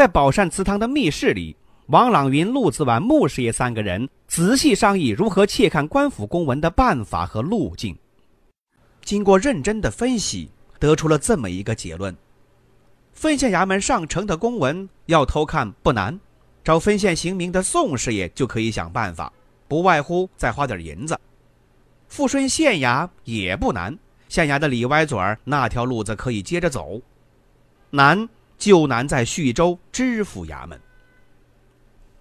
在宝善祠堂的密室里，王朗云、陆子婉、穆师爷三个人仔细商议如何窃看官府公文的办法和路径。经过认真的分析，得出了这么一个结论：分县衙门上呈的公文要偷看不难，找分县刑名的宋师爷就可以想办法，不外乎再花点银子。富顺县衙也不难，县衙的里歪嘴儿那条路子可以接着走。难。就难在叙州知府衙门。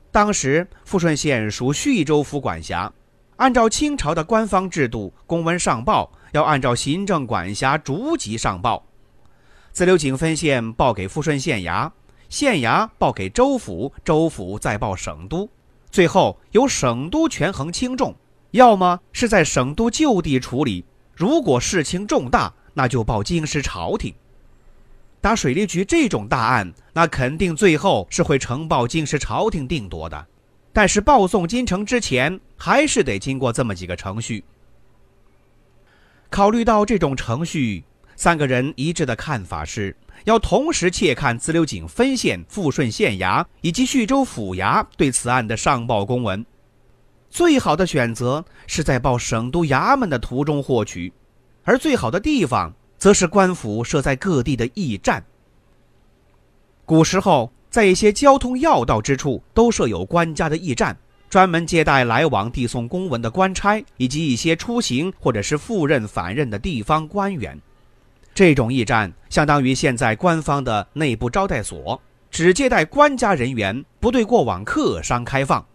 当时富顺县属叙州府管辖，按照清朝的官方制度，公文上报要按照行政管辖逐级上报。自流井分县报给富顺县衙，县衙报给州府，州府再报省都，最后由省都权衡轻重，要么是在省都就地处理，如果事情重大，那就报京师朝廷。打水利局这种大案，那肯定最后是会呈报京师朝廷定夺的。但是报送京城之前，还是得经过这么几个程序。考虑到这种程序，三个人一致的看法是要同时窃看自流井分县、富顺县衙以及叙州府衙对此案的上报公文。最好的选择是在报省都衙门的途中获取，而最好的地方。则是官府设在各地的驿站。古时候，在一些交通要道之处都设有官家的驿站，专门接待来往递送公文的官差以及一些出行或者是赴任返任的地方官员。这种驿站相当于现在官方的内部招待所，只接待官家人员，不对过往客商开放。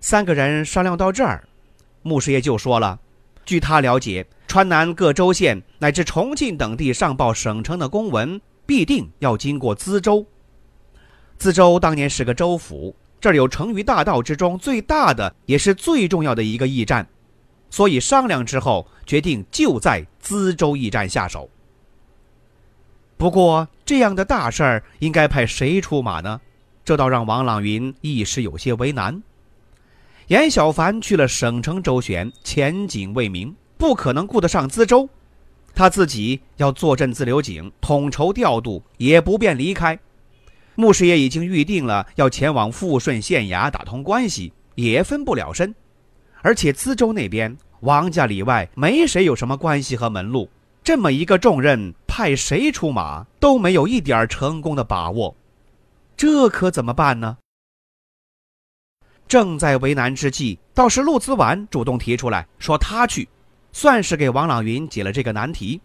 三个人商量到这儿，穆师爷就说了：“据他了解。”川南各州县乃至重庆等地上报省城的公文，必定要经过资州。资州当年是个州府，这儿有成渝大道之中最大的也是最重要的一个驿站，所以商量之后决定就在资州驿站下手。不过这样的大事儿应该派谁出马呢？这倒让王朗云一时有些为难。严小凡去了省城周旋，前景未明。不可能顾得上资州，他自己要坐镇自流井，统筹调度，也不便离开。穆师爷已经预定了要前往富顺县衙打通关系，也分不了身。而且资州那边王家里外没谁有什么关系和门路，这么一个重任，派谁出马都没有一点成功的把握，这可怎么办呢？正在为难之际，倒是陆子婉主动提出来说他去。算是给王朗云解了这个难题。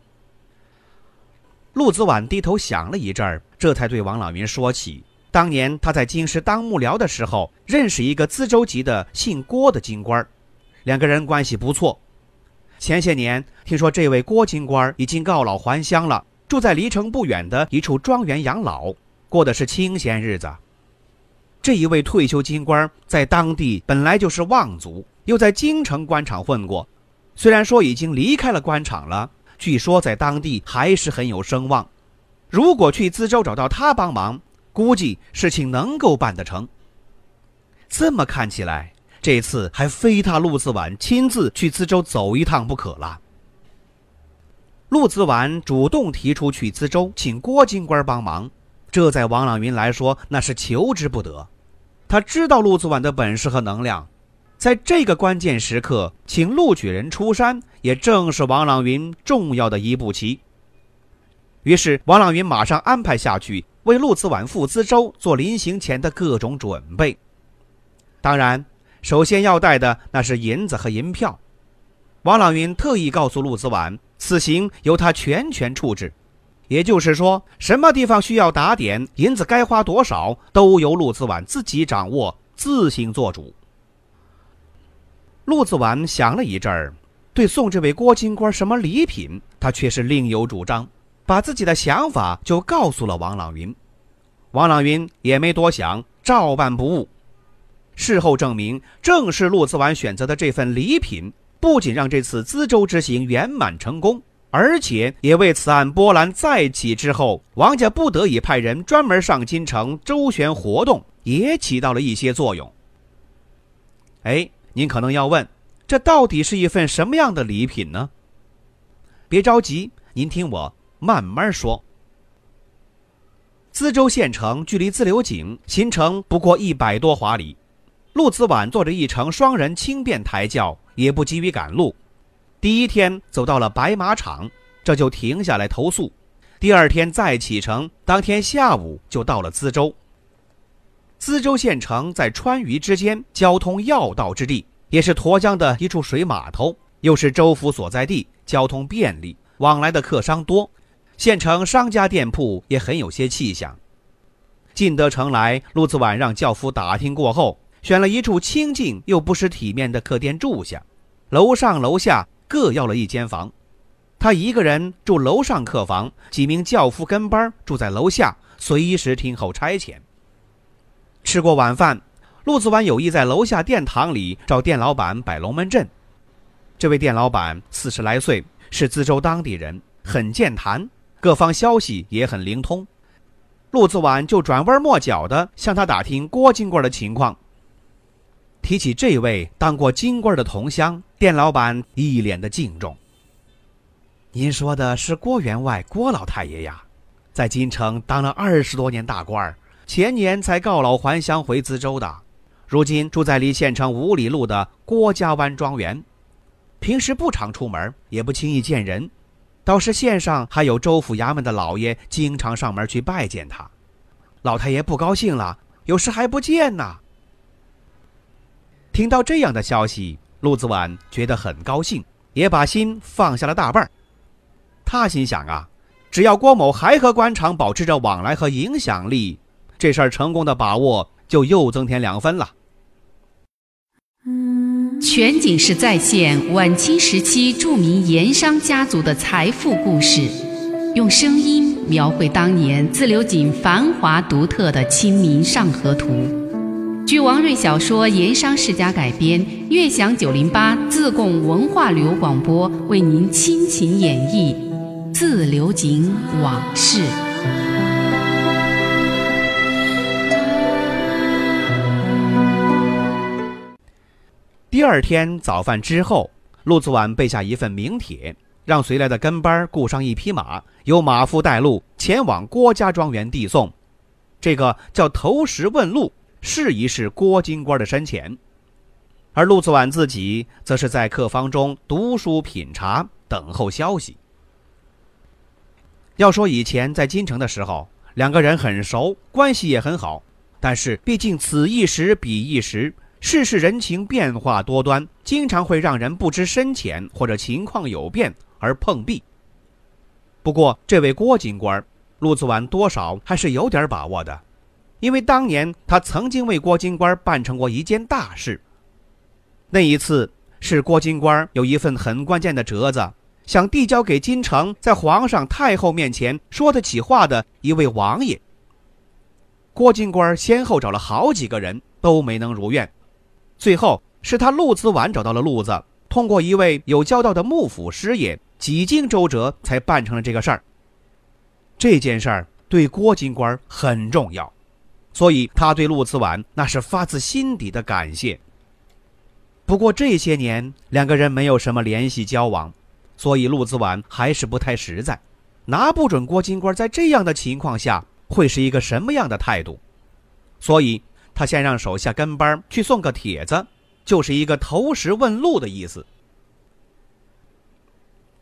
陆子婉低头想了一阵儿，这才对王朗云说起，当年他在京师当幕僚的时候，认识一个资州籍的姓郭的京官，两个人关系不错。前些年听说这位郭京官已经告老还乡了，住在离城不远的一处庄园养老，过的是清闲日子。这一位退休京官在当地本来就是望族，又在京城官场混过。虽然说已经离开了官场了，据说在当地还是很有声望。如果去资州找到他帮忙，估计事情能够办得成。这么看起来，这次还非他陆子婉亲自去资州走一趟不可了。陆子婉主动提出去资州请郭金官帮忙，这在王朗云来说那是求之不得。他知道陆子婉的本事和能量。在这个关键时刻，请陆举人出山，也正是王朗云重要的一步棋。于是，王朗云马上安排下去，为陆子婉赴资州做临行前的各种准备。当然，首先要带的那是银子和银票。王朗云特意告诉陆子婉，此行由他全权处置，也就是说，什么地方需要打点，银子该花多少，都由陆子婉自己掌握，自行做主。陆子晚想了一阵儿，对送这位郭金官什么礼品，他却是另有主张。把自己的想法就告诉了王朗云。王朗云也没多想，照办不误。事后证明，正是陆子晚选择的这份礼品，不仅让这次资州之行圆满成功，而且也为此案波澜再起之后，王家不得已派人专门上京城周旋活动，也起到了一些作用。哎，您可能要问，这到底是一份什么样的礼品呢？别着急，您听我慢慢说。淄州县城距离自流井行程不过一百多华里。陆子婉坐着一乘双人轻便抬轿，也不急于赶路。第一天走到了白马场，这就停下来投宿。第二天再启程，当天下午就到了淄州。资州县城在川渝之间，交通要道之地，也是沱江的一处水码头，又是州府所在地，交通便利，往来的客商多。县城商家店铺也很有些气象。进得城来，陆子晚让轿夫打听过后。选了一处清静又不失体面的客店住下，楼上楼下各要了一间房，他一个人住楼上客房，几名轿夫跟班住在楼下，随时听候差遣。吃过晚饭，陆子婉有意在楼下殿堂里找店老板摆龙门阵。这位店老板四十来岁，是资州当地人，很健谈，各方消息也很灵通。陆子婉就转弯抹角的向他打听郭金贵的情况。提起这位当过金官的同乡，店老板一脸的敬重。您说的是郭员外郭老太爷呀，在京城当了二十多年大官儿前年才告老还乡回资州的，如今住在离县城五里路的郭家湾庄园，平时不常出门，也不轻易见人，倒是县上还有州府衙门的老爷经常上门去拜见他。老太爷不高兴了，有时还不见呢。听到这样的消息，陆子婉觉得很高兴，也把心放下了大半儿。他心想啊，只要郭某还和官场保持着往来和影响力，这事儿成功的把握就又增添两分了。全景式再现晚清时期著名盐商家族的财富故事，用声音描绘当年自流井繁华独特的《清明上河图》。据王瑞小说《盐商世家》改编，悦享九零八自贡文化旅游广播为您倾情演绎《自流井往事》。第二天早饭之后，陆子晚备下一份名帖，让随来的跟班雇上一匹马，由马夫带路前往郭家庄园递送。这个叫投石问路。试一试郭金官的深浅，而陆子晚自己则是在客房中读书品茶，等候消息。要说以前在京城的时候，两个人很熟，关系也很好，但是毕竟此一时彼一时，世事人情变化多端，经常会让人不知深浅或者情况有变而碰壁。不过这位郭金官，陆子婉多少还是有点把握的。因为当年他曾经为郭金官办成过一件大事。那一次是郭金官有一份很关键的折子，想递交给京城在皇上太后面前说得起话的一位王爷。郭金官先后找了好几个人，都没能如愿。最后是他陆子晚找到了路子，通过一位有交道的幕府师爷，几经周折才办成了这个事儿。这件事儿对郭金官很重要。所以他对陆子晚那是发自心底的感谢。不过这些年两个人没有什么联系交往，所以陆子晚还是不太实在，拿不准郭金官在这样的情况下会是一个什么样的态度，所以他先让手下跟班去送个帖子，就是一个投石问路的意思。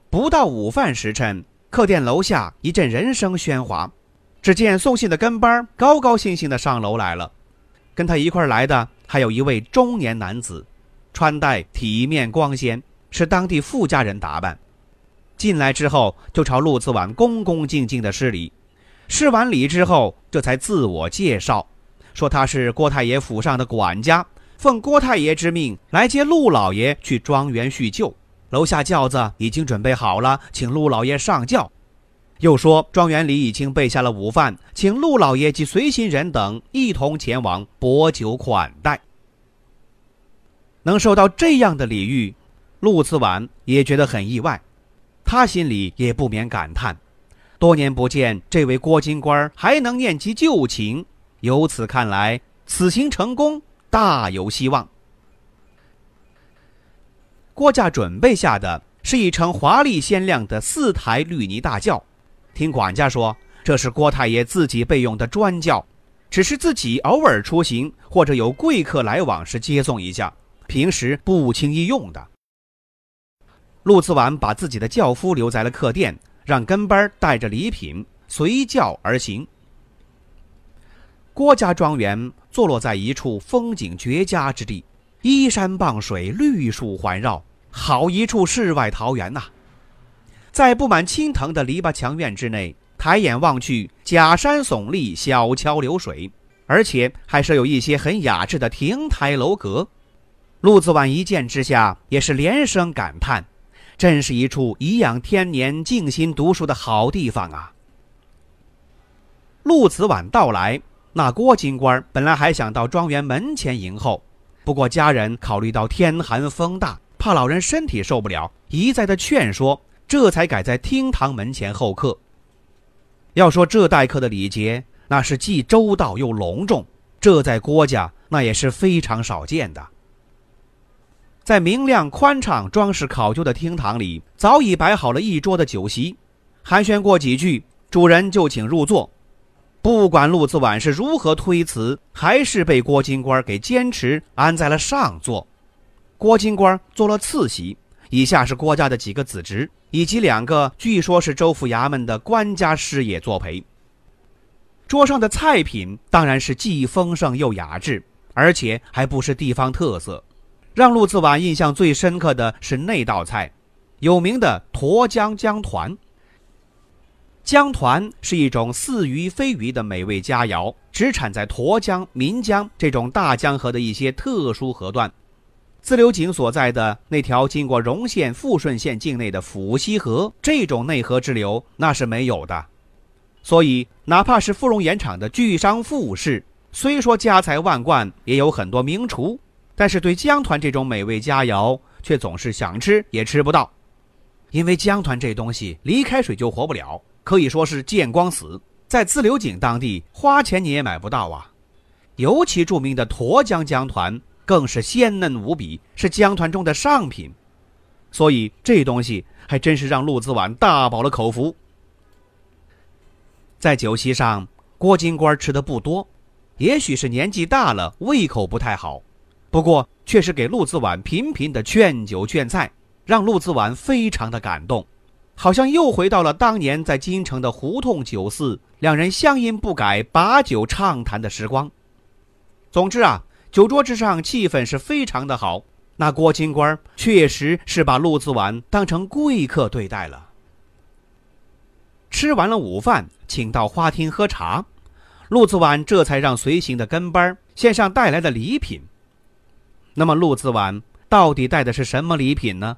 不到午饭时辰，客店楼下一阵人声喧哗。只见送信的跟班高高兴兴的上楼来了，跟他一块来的还有一位中年男子，穿戴体面光鲜，是当地富家人打扮。进来之后就朝陆子晚恭恭敬敬的施礼，施完礼之后，这才自我介绍，说他是郭太爷府上的管家，奉郭太爷之命来接陆老爷去庄园叙旧，楼下轿子已经准备好了，请陆老爷上轿。又说庄园里已经备下了午饭，请陆老爷及随行人等一同前往拨酒款待。能受到这样的礼遇，陆次晚也觉得很意外，他心里也不免感叹：多年不见，这位郭金官还能念及旧情，由此看来，此行成功大有希望。郭家准备下的是一乘华丽鲜亮的四台绿泥大轿，听管家说，这是郭太爷自己备用的专轿，只是自己偶尔出行或者有贵客来往时接送一下。平时不轻易用的。陆子晚把自己的轿夫留在了客店，让跟班带着礼品随轿而行。郭家庄园坐落在一处风景绝佳之地，依山傍水，绿树环绕，好一处世外桃源呐！在布满青藤的篱笆墙院之内，抬眼望去，假山耸立，小桥流水，而且还设有一些很雅致的亭台楼阁。陆子晚一见之下，也是连声感叹：“真是一处颐养天年、静心读书的好地方啊！”陆子晚到来，那郭金官本来还想到庄园门前迎候，不过家人考虑到天寒风大，怕老人身体受不了，一再的劝说，这才改在厅堂门前候客。要说这待客的礼节，那是既周到又隆重，这在郭家那也是非常少见的。在明亮宽敞、装饰考究的厅堂里，早已摆好了一桌的酒席。寒暄过几句，主人就请入座。不管陆子晚是如何推辞，还是被郭金官给坚持安在了上座。郭金官做了次席，以下是郭家的几个子侄，以及两个据说是州府衙门的官家师爷作陪。桌上的菜品当然是既丰盛又雅致，而且还不是地方特色。让陆子晚印象最深刻的是那道菜，有名的沱江江团。江团是一种似鱼非鱼的美味佳肴，只产在沱江、岷江这种大江河的一些特殊河段。自流井所在的那条经过荣县、富顺县境内的府溪河，这种内河支流那是没有的。所以，哪怕是富荣盐场的巨商富士，虽说家财万贯，也有很多名厨。但是对江团这种美味佳肴，却总是想吃也吃不到，因为江团这东西离开水就活不了，可以说是见光死。在自流井当地，花钱你也买不到啊。尤其著名的沱江江团，更是鲜嫩无比，是江团中的上品。所以这东西还真是让陆子晚大饱了口福。在酒席上，郭金官吃的不多，也许是年纪大了，胃口不太好。不过，却是给陆子晚频频的劝酒劝菜，让陆子晚非常的感动，好像又回到了当年在京城的胡同酒肆，两人乡音不改，把酒畅谈的时光。总之啊，酒桌之上气氛是非常的好。那郭金官确实是把陆子晚当成贵客对待了。吃完了午饭，请到花厅喝茶，陆子晚这才让随行的跟班献上带来的礼品。那么陆子晚到底带的是什么礼品呢？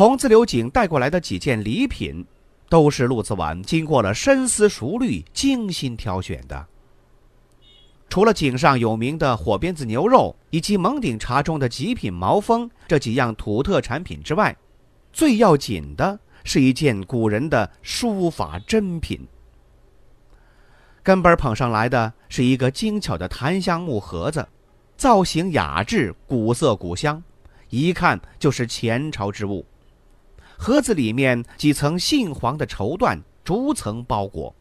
从自流井带过来的几件礼品，都是陆子晚经过了深思熟虑、精心挑选的。除了井上有名的火鞭子牛肉以及蒙顶茶中的极品毛峰这几样土特产品之外，最要紧的是一件古人的书法珍品。跟班捧上来的是一个精巧的檀香木盒子，造型雅致、古色古香，一看就是前朝之物。盒子里面几层杏黄的绸缎逐层包裹，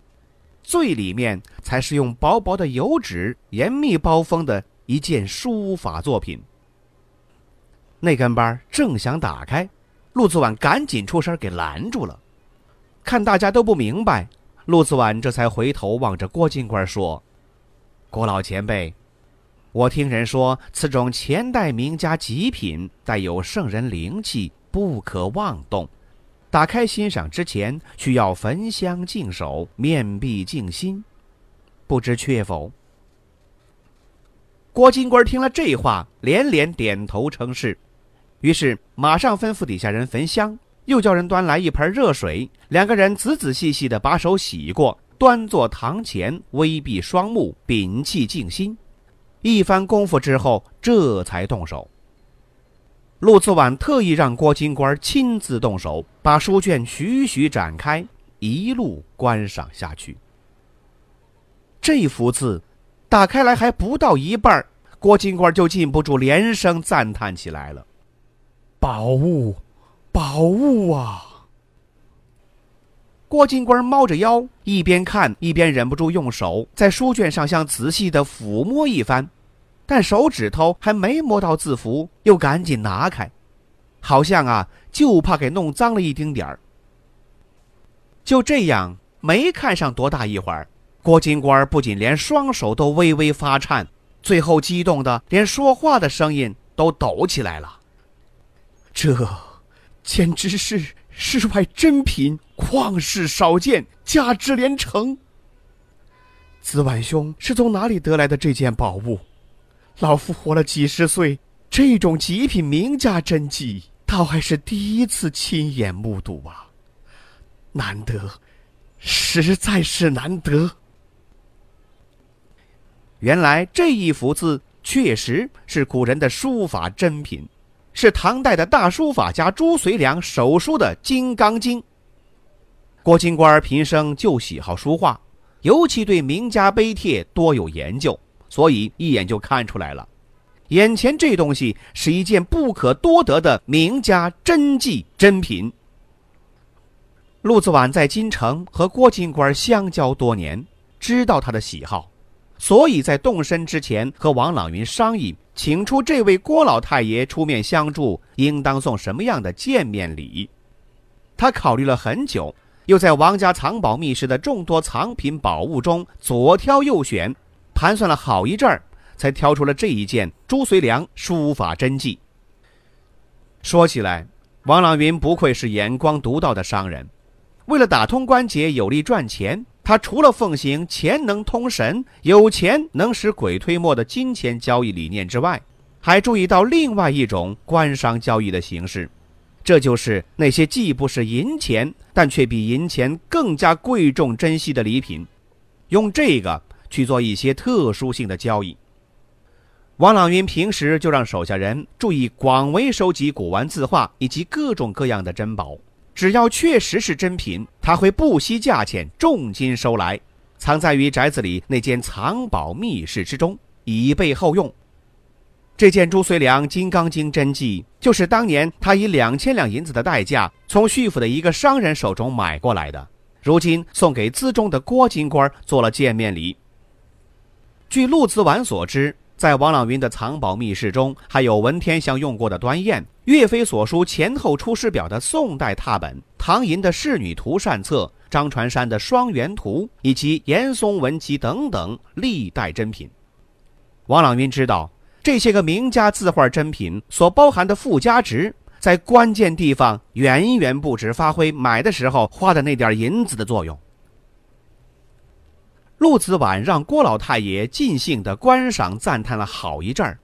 最里面才是用薄薄的油纸严密包封的一件书法作品。那根班正想打开，陆子晚赶紧出声给拦住了。看大家都不明白，陆子婉这才回头望着郭金官说：“郭老前辈，我听人说此种前代名家极品，带有圣人灵气，不可妄动。打开欣赏之前，需要焚香净手，面壁静心，不知确否？”郭金官听了这话，连连点头称是，于是马上吩咐底下人焚香。又叫人端来一盆热水，两个人仔仔细细地把手洗过，端坐堂前，微闭双目，屏气静心。一番功夫之后，这才动手。陆子婉特意让郭金官亲自动手，把书卷徐徐展开，一路观赏下去。这幅字打开来还不到一半，郭金官就禁不住连声赞叹起来了：“宝物！”宝物啊！郭金官猫着腰，一边看一边忍不住用手在书卷上像仔细的抚摸一番，但手指头还没摸到字符，又赶紧拿开，好像啊，就怕给弄脏了一丁点儿。就这样，没看上多大一会儿，郭金官不仅连双手都微微发颤，最后激动的连说话的声音都抖起来了。这。简直是世外珍品，旷世少见，价值连城。子晚兄是从哪里得来的这件宝物？老夫活了几十岁，这种极品名家真迹，倒还是第一次亲眼目睹啊！难得，实在是难得。原来这一幅字确实是古人的书法珍品。是唐代的大书法家朱遂良手书的《金刚经》。郭金官平生就喜好书画，尤其对名家碑帖多有研究，所以一眼就看出来了，眼前这东西是一件不可多得的名家真迹珍品。陆子婉在京城和郭金官相交多年，知道他的喜好。所以在动身之前，和王朗云商议，请出这位郭老太爷出面相助，应当送什么样的见面礼。他考虑了很久，又在王家藏宝密室的众多藏品宝物中左挑右选，盘算了好一阵儿，才挑出了这一件朱遂良书法真迹。说起来，王朗云不愧是眼光独到的商人，为了打通关节，有利赚钱。他除了奉行钱能通神、有钱能使鬼推磨的金钱交易理念之外，还注意到另外一种官商交易的形式，这就是那些既不是银钱，但却比银钱更加贵重珍惜的礼品，用这个去做一些特殊性的交易。王朗云平时就让手下人注意广为收集古玩字画以及各种各样的珍宝。只要确实是真品，他会不惜价钱重金收来，藏在于宅子里那间藏宝密室之中，以备后用。这件朱遂良《金刚经》真迹，就是当年他以两千两银子的代价从徐府的一个商人手中买过来的，如今送给资中的郭金官做了见面礼。据陆子婉所知。在王朗云的藏宝密室中，还有文天祥用过的端砚、岳飞所书《前后出师表》的宋代拓本、唐寅的仕女图善册、张传山的双元图，以及严嵩文集等等历代珍品。王朗云知道这些个名家字画珍品所包含的附加值，在关键地方远远不止发挥买的时候花的那点银子的作用。陆子婉让郭老太爷尽兴地观赏、赞叹了好一阵儿，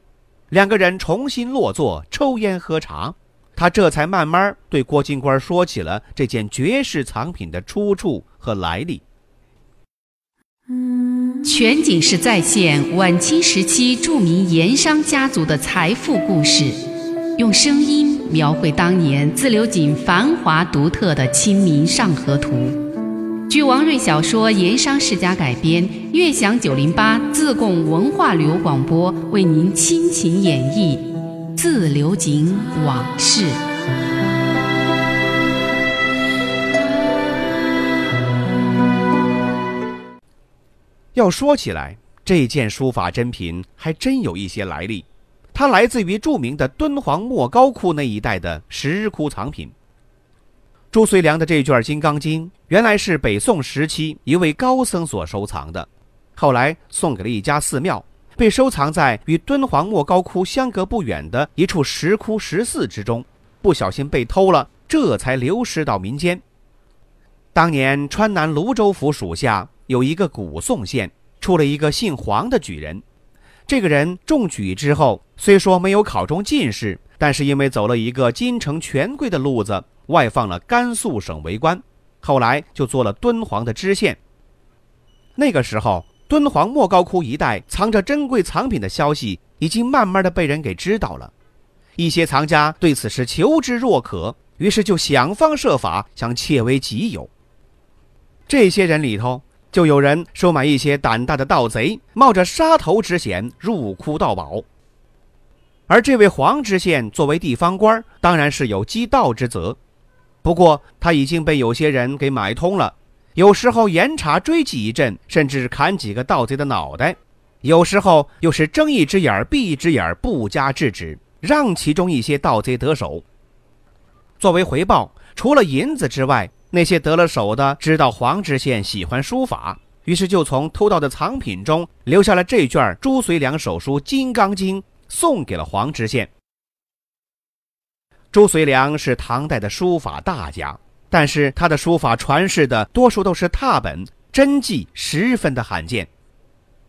两个人重新落座，抽烟喝茶。他这才慢慢对郭金官说起了这件绝世藏品的出处和来历。全景式再现晚清时期著名盐商家族的财富故事，用声音描绘当年自流井繁华独特的《清明上河图》。据王瑞小说《盐商世家》改编，悦享九零八自贡文化旅游广播为您倾情演绎《自流井往事》。要说起来，这件书法珍品还真有一些来历，它来自于著名的敦煌莫高窟那一带的石窟藏品。朱遂良的这卷《金刚经》原来是北宋时期一位高僧所收藏的，后来送给了一家寺庙，被收藏在与敦煌莫高窟相隔不远的一处石窟石寺之中，不小心被偷了，这才流失到民间。当年川南泸州府属下有一个古宋县，出了一个姓黄的举人，这个人中举之后，虽说没有考中进士，但是因为走了一个京城权贵的路子。外放了甘肃省为官，后来就做了敦煌的知县。那个时候，敦煌莫高窟一带藏着珍贵藏品的消息已经慢慢的被人给知道了，一些藏家对此事求知若渴，于是就想方设法想窃为己有。这些人里头，就有人收买一些胆大的盗贼，冒着杀头之险入窟盗宝。而这位黄知县作为地方官，当然是有缉盗之责。不过他已经被有些人给买通了，有时候严查追击一阵，甚至砍几个盗贼的脑袋；有时候又是睁一只眼闭一只眼，不加制止，让其中一些盗贼得手。作为回报，除了银子之外，那些得了手的知道黄知县喜欢书法，于是就从偷盗的藏品中留下了这卷朱遂良手书《金刚经》，送给了黄知县。朱遂良是唐代的书法大家，但是他的书法传世的多数都是拓本真迹，十分的罕见。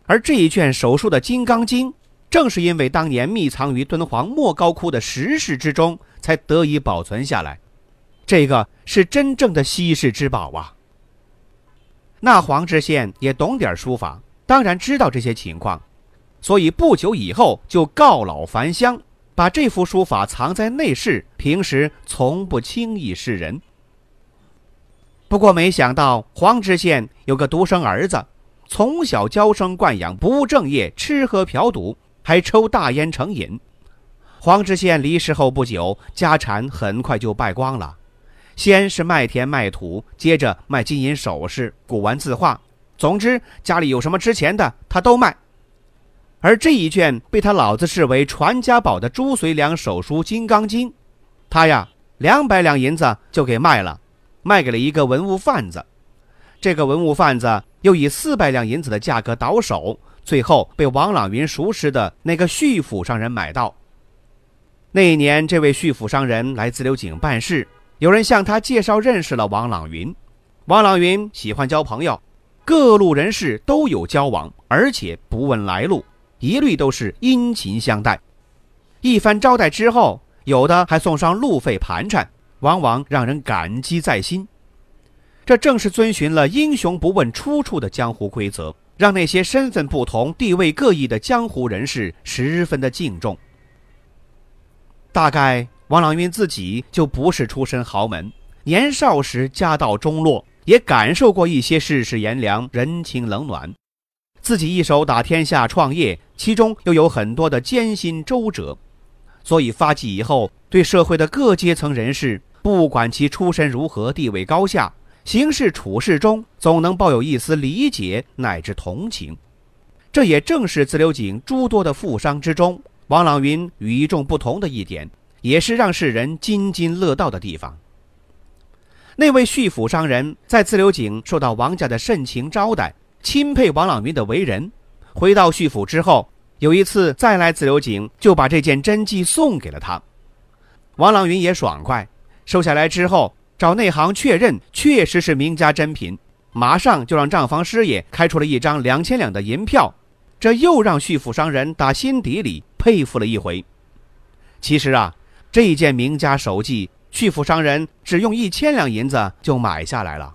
而这一卷手书的《金刚经》，正是因为当年密藏于敦煌莫高窟的石室之中，才得以保存下来。这个是真正的稀世之宝啊！那黄知县也懂点书法，当然知道这些情况，所以不久以后就告老还乡。把这幅书法藏在内室，平时从不轻易示人。不过没想到黄知县有个独生儿子，从小娇生惯养，不务正业，吃喝嫖赌，还抽大烟成瘾。黄知县离世后不久，家产很快就败光了。先是卖田卖土，接着卖金银首饰、古玩字画，总之家里有什么值钱的，他都卖。而这一卷被他老子视为传家宝的朱遂良手书《金刚经》，他呀两百两银子就给卖了，卖给了一个文物贩子。这个文物贩子又以四百两银子的价格倒手，最后被王朗云熟识的那个徐府商人买到。那一年，这位徐府商人来自流井办事，有人向他介绍认识了王朗云。王朗云喜欢交朋友，各路人士都有交往，而且不问来路。一律都是殷勤相待，一番招待之后，有的还送上路费盘缠，往往让人感激在心。这正是遵循了“英雄不问出处”的江湖规则，让那些身份不同、地位各异的江湖人士十分的敬重。大概王朗云自己就不是出身豪门，年少时家道中落，也感受过一些世事炎凉、人情冷暖。自己一手打天下创业，其中又有很多的艰辛周折，所以发迹以后，对社会的各阶层人士，不管其出身如何、地位高下，行事处事中总能抱有一丝理解乃至同情。这也正是自流井诸多的富商之中，王朗云与众不同的一点，也是让世人津津乐道的地方。那位叙府商人，在自流井受到王家的盛情招待。钦佩王朗云的为人，回到叙府之后，有一次再来自流井，就把这件真迹送给了他。王朗云也爽快，收下来之后，找内行确认确实是名家珍品，马上就让账房师爷开出了一张两千两的银票，这又让叙府商人打心底里佩服了一回。其实啊，这件名家手迹，叙府商人只用一千两银子就买下来了。